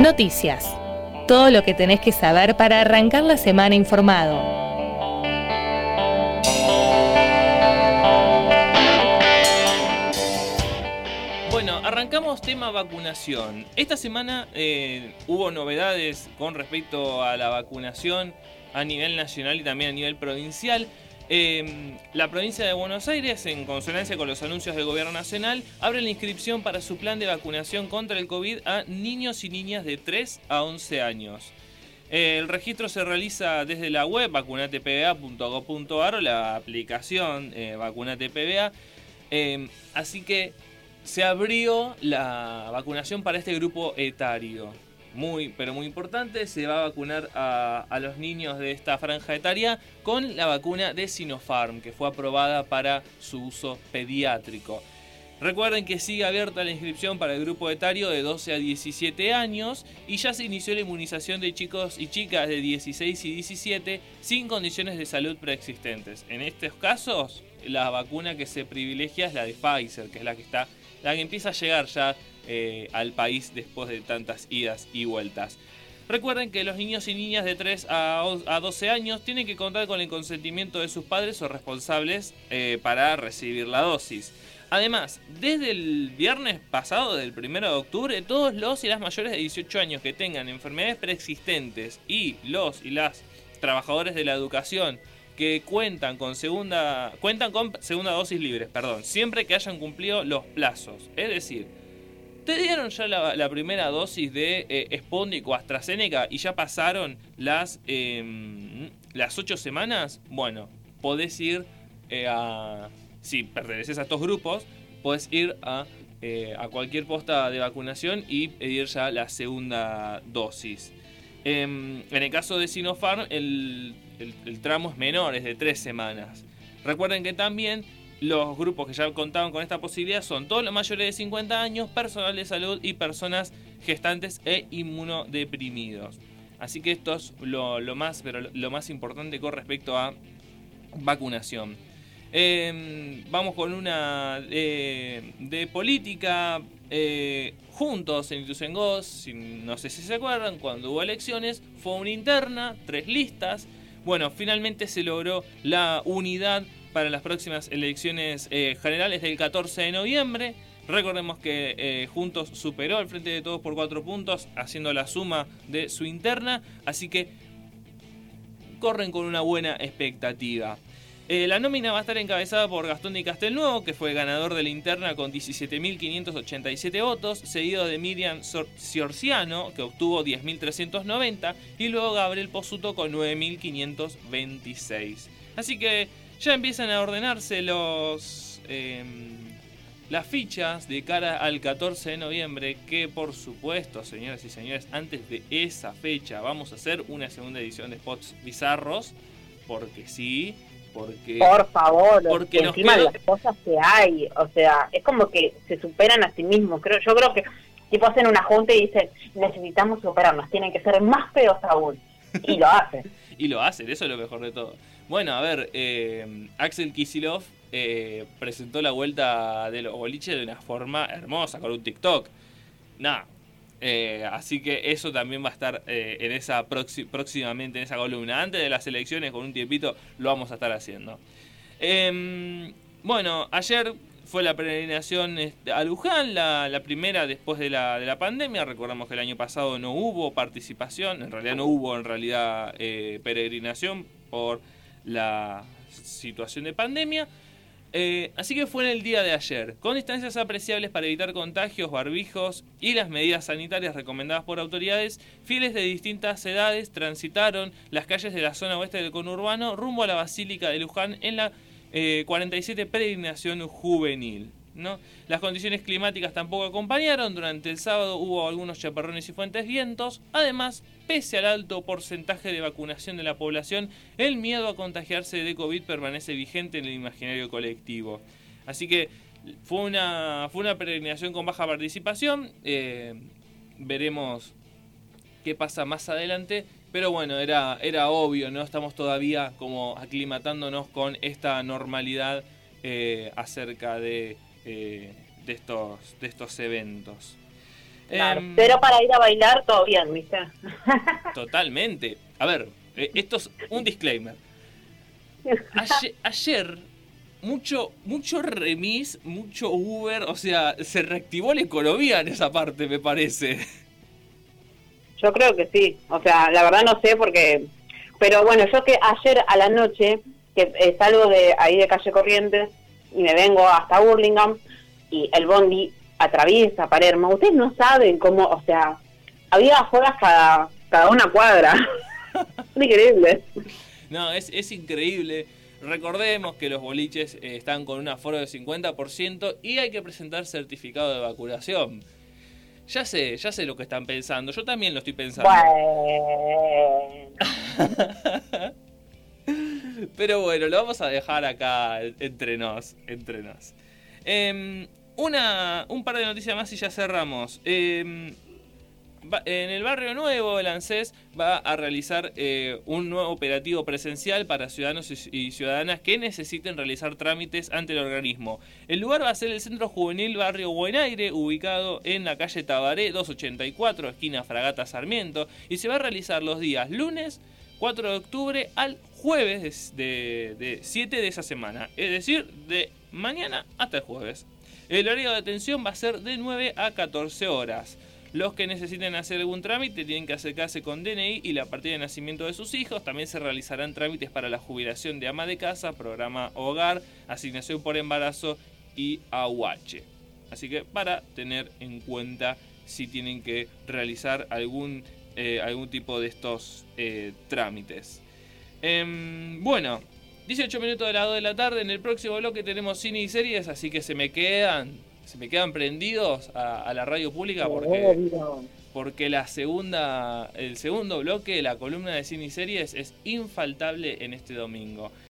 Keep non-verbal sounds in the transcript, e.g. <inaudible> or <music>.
Noticias. Todo lo que tenés que saber para arrancar la semana informado. arrancamos tema vacunación. Esta semana eh, hubo novedades con respecto a la vacunación a nivel nacional y también a nivel provincial. Em, la provincia de Buenos Aires, en consonancia con los anuncios del gobierno nacional, abre la inscripción para su plan de vacunación contra el COVID a niños y niñas de 3 a 11 años. el registro se realiza desde la web vacunatepba.gov.ar o la aplicación eh, Vacunatepba. Em, así que se abrió la vacunación para este grupo etario. Muy, pero muy importante, se va a vacunar a, los niños de esta franja etaria con la vacuna de Sinopharm, que fue aprobada para su uso pediátrico. Recuerden que sigue abierta la inscripción para el grupo etario de 12 a 17 años y ya se inició la inmunización de chicos y chicas de 16 y 17 sin condiciones de salud preexistentes. En estos casos, la vacuna que se privilegia es la de Pfizer, que es la que está la que empieza a llegar ya eh, al país después de tantas idas y vueltas. Recuerden que los niños y niñas de 3 a 12 años tienen que contar con el consentimiento de sus padres o responsables eh, para recibir la dosis. Además, desde el viernes pasado, del 1 de octubre, todos los y las mayores de 18 años que tengan enfermedades preexistentes y los y las trabajadores de la educación que cuentan con segunda cuentan con segunda dosis libre, perdón, siempre que hayan cumplido los plazos. Es decir, te dieron ya la, primera dosis de eh, o AstraZeneca y ya pasaron las em, las ocho semanas. Bueno, podés ir eh, a si perteneces a estos grupos, podés ir a eh, a cualquier posta de vacunación y pedir ya la segunda dosis. Em, en el caso de Sinopharm, el el, tramo es menor, es de tres semanas. Recuerden que también los grupos que ya contaban con esta posibilidad son todos los mayores de 50 años, personal de salud y personas gestantes e inmunodeprimidos. Así que esto es lo, más, pero lo más importante con respecto a vacunación. Em, vamos con una de, política. Eh, juntos en Ituzaingó, no sé si se acuerdan, cuando hubo elecciones, fue una interna, tres listas. Bueno, finalmente se logró la unidad para las próximas elecciones eh, generales del 14 de noviembre. Recordemos que eh, Juntos superó al frente de todos por cuatro puntos, haciendo la suma de su interna, así que corren con una buena expectativa. Eh, la nómina va a estar encabezada por Gastón Di Castelnuovo, que fue ganador de la interna con 17.587 votos, seguido de Miriam Ciorciano, que obtuvo 10.390, y luego Gabriel Posuto con 9.526. Así que ya empiezan a ordenarse los... Em, las fichas de cara al 14 de noviembre, que por supuesto, señoras y señores, antes de esa fecha vamos a hacer una segunda edición de Spots Bizarros, porque sí, porque por favor porque encima de las cosas que hay o sea es como que se superan a sí mismos creo yo creo que tipo hacen una junta y dicen necesitamos superarnos tienen que ser más feos aún <laughs> y lo hacen. Y lo hacen eso es lo mejor de todo. Bueno a ver eh, Axel Kisilov eh, presentó la vuelta de los boliches de una forma hermosa con un TikTok. Nada eh, así que eso también va a estar eh, en esa próximamente en esa columna. Antes de las elecciones, con un tiempito, lo vamos a estar haciendo. Em, bueno, ayer fue la peregrinación este, a Luján, la, primera después de la, de la, pandemia. Recordamos que el año pasado no hubo participación, en realidad no hubo en realidad eh, peregrinación por la situación de pandemia. Eh, así que fue en el día de ayer, con distancias apreciables para evitar contagios, barbijos y las medidas sanitarias recomendadas por autoridades, fieles de distintas edades transitaron las calles de la zona oeste del conurbano rumbo a la Basílica de Luján en la 47 eh, peregrinación juvenil. Las condiciones climáticas tampoco acompañaron. Durante el sábado hubo algunos chaparrones y fuentes vientos. Además, pese al alto porcentaje de vacunación de la población, el miedo a contagiarse de COVID permanece vigente en el imaginario colectivo. Así que fue una, fue una peregrinación con baja participación. Eh, veremos qué pasa más adelante. Pero bueno, era, era obvio, ¿no? Estamos todavía como aclimatándonos con esta normalidad eh, acerca de de, estos, de estos eventos. Em, pero para ir a bailar todo bien, ¿viste? <laughs> Totalmente. A ver, esto es un disclaimer. ayer mucho, mucho remis, mucho Uber, o sea, se reactivó la economía en esa parte, me parece. Yo creo que sí, o sea, la verdad no sé porque, pero bueno, yo que ayer a la noche, que eh, salgo de ahí de calle Corrientes y me vengo hasta Burlingame y el bondi atraviesa Palermo, ustedes no saben cómo, o sea, había afuera cada, cada una cuadra. <laughs> increíble. No, es, es increíble. Recordemos que los boliches eh, están con un aforo de 50% y hay que presentar certificado de vacunación. Ya sé, ya sé lo que están pensando. Yo también lo estoy pensando. <laughs> Pero bueno, lo vamos a dejar acá entre nos. Entre nos. Em, una, un par de noticias más y ya cerramos. Eh, en el barrio nuevo, el ANSES va a realizar eh, un nuevo operativo presencial para ciudadanos y ciudadanas que necesiten realizar trámites ante el organismo. El lugar va a ser el Centro Juvenil Barrio Buenaire, ubicado en la calle Tabaré 284, esquina Fragata Sarmiento, y se va a realizar los días lunes 4 de octubre al jueves de, de 7 de esa semana, es decir, de mañana hasta el jueves. El horario de atención va a ser de 9 a 14 horas. Los que necesiten hacer algún trámite tienen que acercarse con DNI y la partida de nacimiento de sus hijos. También se realizarán trámites para la jubilación de ama de casa, programa hogar, asignación por embarazo y AUH. Así que para tener en cuenta si tienen que realizar algún, eh, algún tipo de estos eh, trámites. Em, bueno, 18 minutos de lado de la tarde. En el próximo bloque tenemos cine y series, así que se me quedan se me quedan prendidos a, la radio pública porque, porque la segunda, el segundo bloque, la columna de cine y series, es infaltable en este domingo.